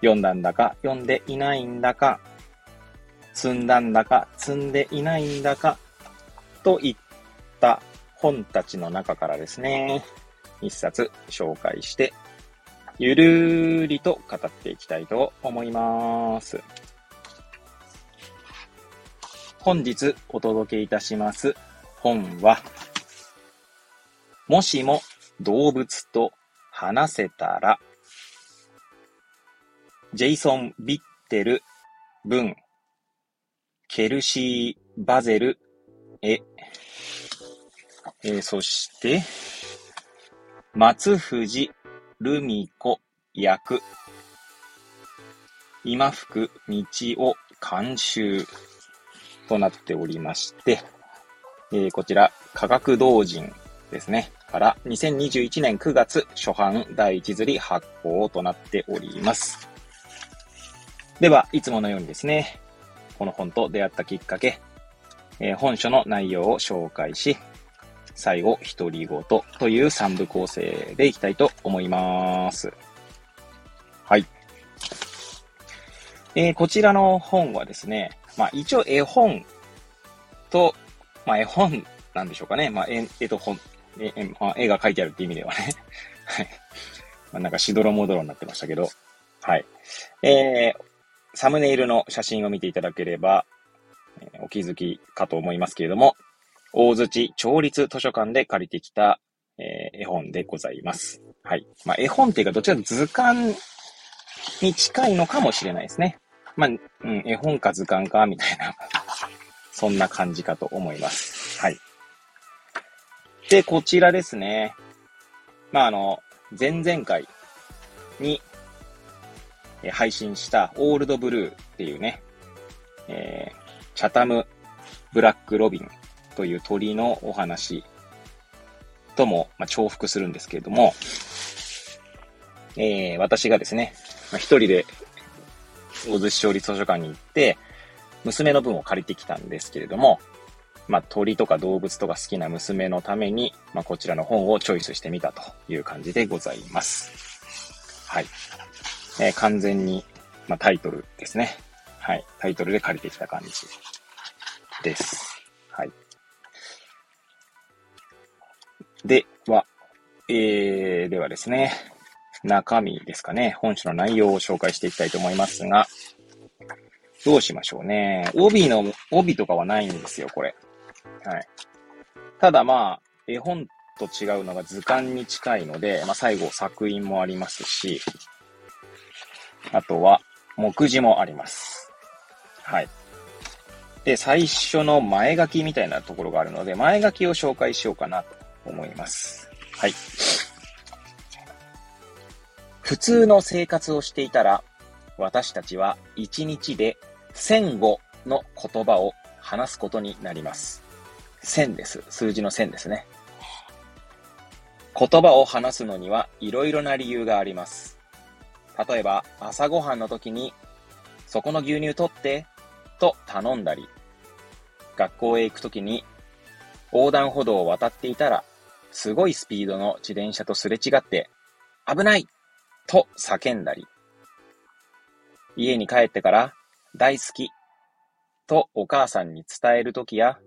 読んだんだか読んでいないんだか、積んだんだか積んでいないんだか、といった本たちの中からですね、一冊紹介して、ゆるーりと語っていきたいと思います。本日お届けいたします本は、もしも動物と話せたら、ジェイソン・ビッテル文、ケルシー・バゼル、絵、えーそして、松藤ルミ子役、今福道夫監修となっておりまして、えーこちら、科学同人ですね。から2021年9月初版第1釣り発行となっております。では、いつものようにですね、この本と出会ったきっかけ、えー本書の内容を紹介し、最後、独り言という3部構成でいきたいと思います。はい。えーこちらの本はですね、まあ一応絵本と、まあ絵本なんでしょうかね。まあ絵絵と本、絵絵まあ絵が描いてあるって意味ではね。はい。まあなんかしどろもどろになってましたけど。はい。えー、サムネイルの写真を見ていただければ、えお気づきかと思いますけれども、大槌町立図書館で借りてきた、えー絵本でございます。はい。まあ、絵本っていうか、どちらか図鑑に近いのかもしれないですね。まあ、うん、絵本か図鑑か、みたいな、そんな感じかと思います。はい。で、こちらですね。まあ、あの、前々回に、配信したオールドブルーっていうね、えーチャタムブラックロビンという鳥のお話とも、まあ、重複するんですけれども、えー私がですね、まあ、一人で大津市町立図書館に行って、娘の分を借りてきたんですけれども、まあ、鳥とか動物とか好きな娘のために、まあ、こちらの本をチョイスしてみたという感じでございます。はい。えー完全に、まあ、タイトルですね。はい。タイトルで借りてきた感じです。はい。では、えー、ではですね、中身ですかね、本書の内容を紹介していきたいと思いますが、どうしましょうね。帯の、帯とかはないんですよ、これ。はい。ただまあ、絵本と違うのが図鑑に近いので、まあ最後作品もありますし、あとは目次もあります。はい。で、最初の前書きみたいなところがあるので、前書きを紹介しようかなと思います。はい。普通の生活をしていたら、私たちは一日で1000語の言葉を話すことになります。1000です。数字の1000ですね。言葉を話すのにはいろいろな理由があります。例えば、朝ごはんの時に、そこの牛乳取って、と頼んだり、学校へ行く時に、横断歩道を渡っていたら、すごいスピードの自転車とすれ違って、危ないと叫んだり、家に帰ってから、大好きとお母さんに伝えるときや、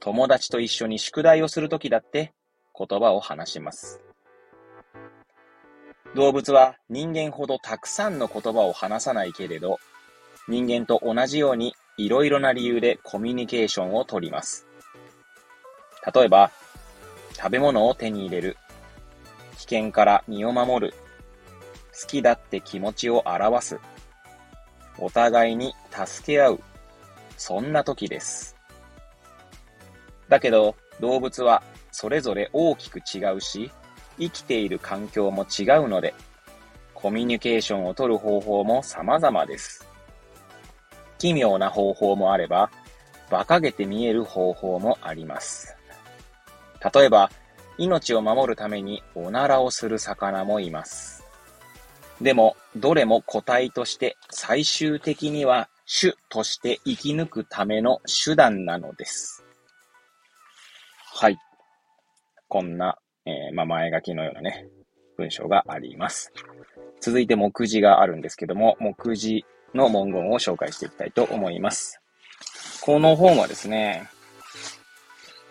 友達と一緒に宿題をするときだって言葉を話します。動物は人間ほどたくさんの言葉を話さないけれど、人間と同じようにいろいろな理由でコミュニケーションをとります。例えば、食べ物を手に入れる。危険から身を守る。好きだって気持ちを表す。お互いに助け合う。そんな時です。だけど、動物はそれぞれ大きく違うし、生きている環境も違うので、コミュニケーションを取る方法も様々です。奇妙な方法もあれば、馬鹿げて見える方法もあります。例えば、命を守るためにおならをする魚もいます。でも、どれも個体として最終的には種として生き抜くための手段なのです。はい。こんな、えー、まあ、前書きのようなね、文章があります。続いて目次があるんですけども、目次の文言を紹介していきたいと思います。この本はですね、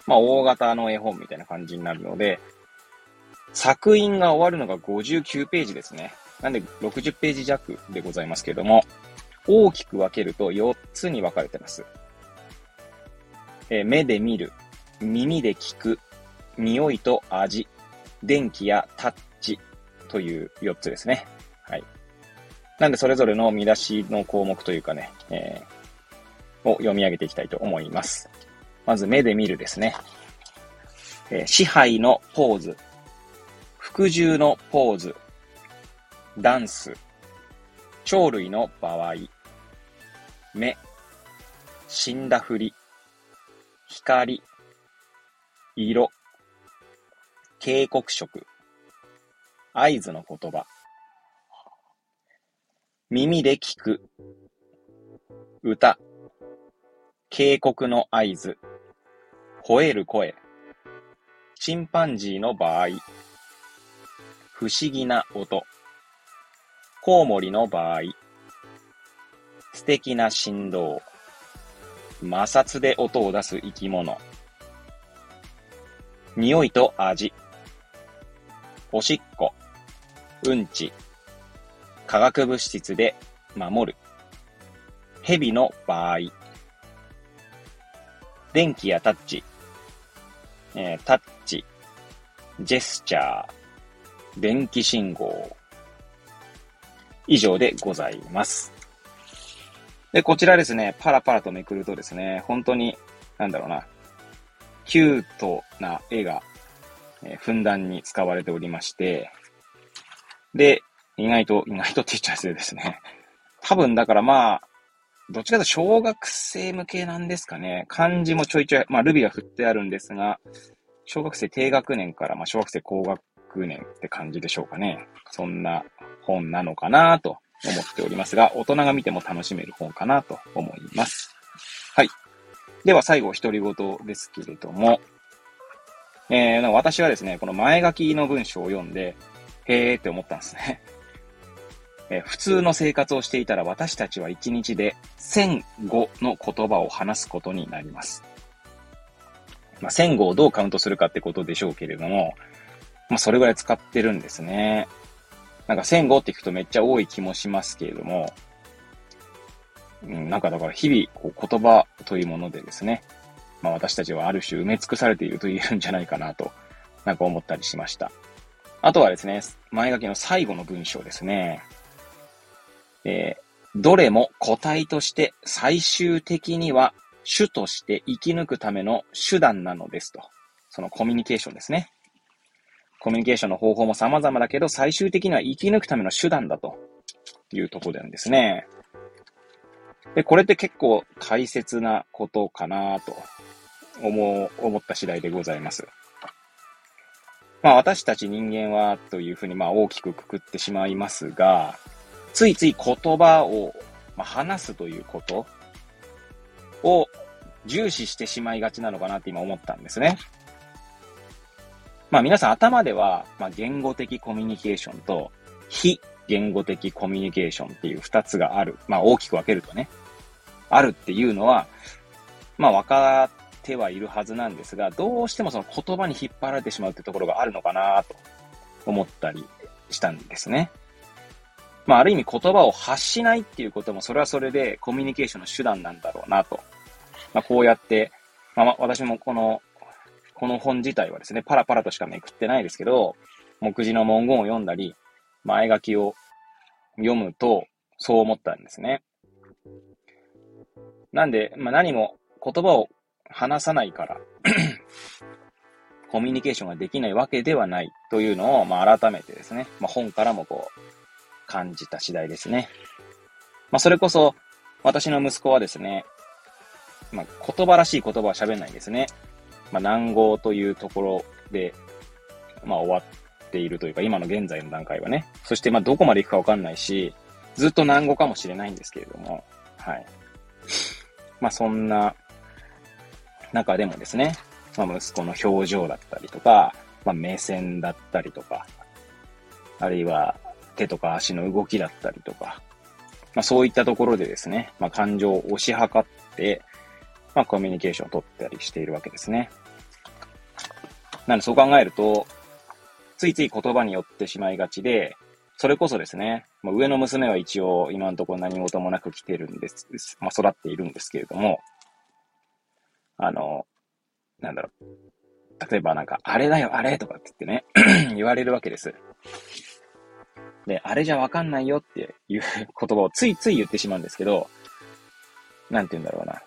まあ、大型の絵本みたいな感じになるので、作品が終わるのが59ページですね。なんで60ページ弱でございますけども、大きく分けると4つに分かれてます。えー、目で見る、耳で聞く、匂いと味、電気やタッチという4つですね。はい。なんでそれぞれの見出しの項目というかね、えー、を読み上げていきたいと思います。まず目で見るですね。えー、支配のポーズ、服従のポーズ、ダンス、鳥類の場合、目、死んだふり、光、色、警告色、合図の言葉、耳で聞く、歌、警告の合図、吠える声、チンパンジーの場合、不思議な音、コウモリの場合、素敵な振動、摩擦で音を出す生き物、匂いと味、おしっこ、うんち、化学物質で守る、蛇の場合、電気やタッチ、えー、タッチ、ジェスチャー、電気信号、以上でございます。で、こちらですね、パラパラとめくるとですね、本当に、なんだろうな、キュートな絵が、え、ふんだんに使われておりまして、で、意外と、意外とって言っちゃうですね。多分だからまあ、どっちかというと小学生向けなんですかね。漢字もちょいちょい、まあルビは振ってあるんですが、小学生低学年からまあ小学生高学年って感じでしょうかね。そんな本なのかなと思っておりますが、大人が見ても楽しめる本かなと思います。はい。では最後、独り言ですけれども、えー、私はですね、この前書きの文章を読んで、へーって思ったんですね。えー、普通の生活をしていたら私たちは1日で1005の言葉を話すことになります。まあ、1005をどうカウントするかってことでしょうけれども、まあ、それぐらい使ってるんですね。なんか1005って聞くとめっちゃ多い気もしますけれども、うん、なんかだから日々こう言葉というものでですね、まあ私たちはある種埋め尽くされていると言えるんじゃないかなと、なんか思ったりしました。あとはですね、前書きの最後の文章ですね。えー、どれも個体として最終的には主として生き抜くための手段なのですと。そのコミュニケーションですね。コミュニケーションの方法も様々だけど、最終的には生き抜くための手段だというところなんですね。で、これって結構大切なことかなと思、思った次第でございます。まあ私たち人間はというふうにまあ大きくくくってしまいますが、ついつい言葉をま話すということを重視してしまいがちなのかなって今思ったんですね。まあ皆さん頭では、まあ、言語的コミュニケーションと非言語的コミュニケーションっていう二つがある。まあ大きく分けるとね。あるっていうのは、まあ分かってはいるはずなんですが、どうしてもその言葉に引っ張られてしまうってところがあるのかなと思ったりしたんですね。まあある意味言葉を発しないっていうこともそれはそれでコミュニケーションの手段なんだろうなと。まあこうやって、まあ私もこのこの本自体はですね、パラパラとしかめくってないですけど、目次の文言を読んだり、前書きを読むと、そう思ったんですね。なんで、まあ、何も言葉を話さないから コミュニケーションができないわけではないというのを、まあ、改めてですね、まあ、本からもこう、感じた次第ですね。まあ、それこそ、私の息子はですね、まあ、言葉らしい言葉は喋んないんですね。まあ、南語というところで、まあ、終わっているというか、今の現在の段階はね。そして、まあ、どこまで行くかわかんないし、ずっと南語かもしれないんですけれども、はい。まあ、そんな中でもですね、まあ、息子の表情だったりとか、まあ、目線だったりとか、あるいは手とか足の動きだったりとか、まあ、そういったところでですね、まあ、感情を押し量って、まあ、コミュニケーションを取ったりしているわけですね。なので、そう考えると、ついつい言葉によってしまいがちで、それこそですね、まあ、上の娘は一応今のところ何事もなく来てるんです、まあ、育っているんですけれども、あの、なんだろう。例えばなんか、あれだよ、あれとかって言ってね 言われるわけです。で、あれじゃわかんないよっていう 言葉をついつい言ってしまうんですけど、なんて言うんだろうな。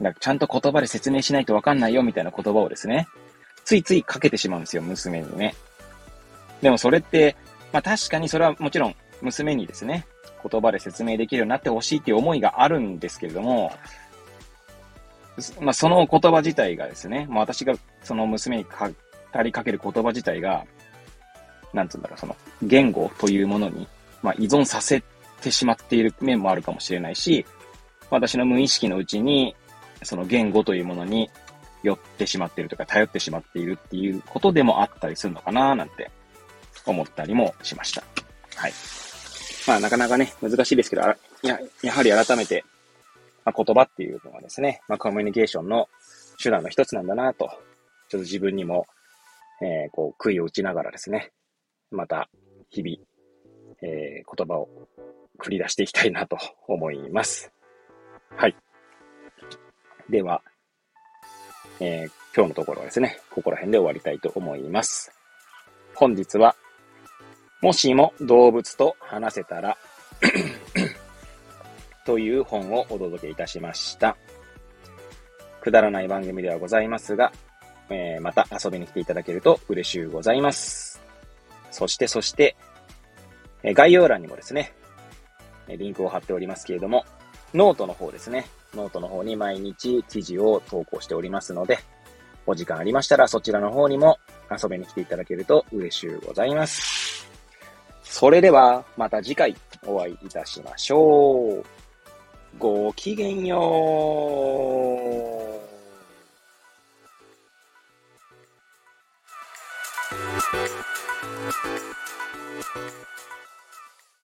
なんかちゃんと言葉で説明しないとわかんないよみたいな言葉をですね、ついついかけてしまうんですよ、娘にね。でもそれって、まあ確かにそれはもちろん娘にですね、言葉で説明できるようになってほしいっていう思いがあるんですけれども、まあその言葉自体がですね、まあ私がその娘に語りかける言葉自体が、なんつうんだろう、その言語というものに、まあ依存させてしまっている面もあるかもしれないし、私の無意識のうちにその言語というものに寄ってしまっているとか、頼ってしまっているっていうことでもあったりするのかななんて思ったりもしました。はい。まあ、なかなかね、難しいですけど、や、やはり改めて、ま、言葉っていうのはですね、まあ、コミュニケーションの手段の一つなんだなと、ちょっと自分にも、えー、こう、悔いを打ちながらですね、また、日々、えー、言葉を繰り出していきたいなと思います。はい。では、えー、今日のところはですね、ここら辺で終わりたいと思います。本日は、もしも動物と話せたらという本をお届けいたしました。くだらない番組ではございますが、えー、また遊びに来ていただけると嬉しゅうございます。そして、そして、え概要欄にもですね、リンクを貼っておりますけれども、ノートの方ですね。ノートの方に毎日記事を投稿しておりますので、お時間ありましたらそちらの方にも遊びに来ていただけると嬉しゅうございます。それではまた次回お会いいたしましょう。ごきげんよう。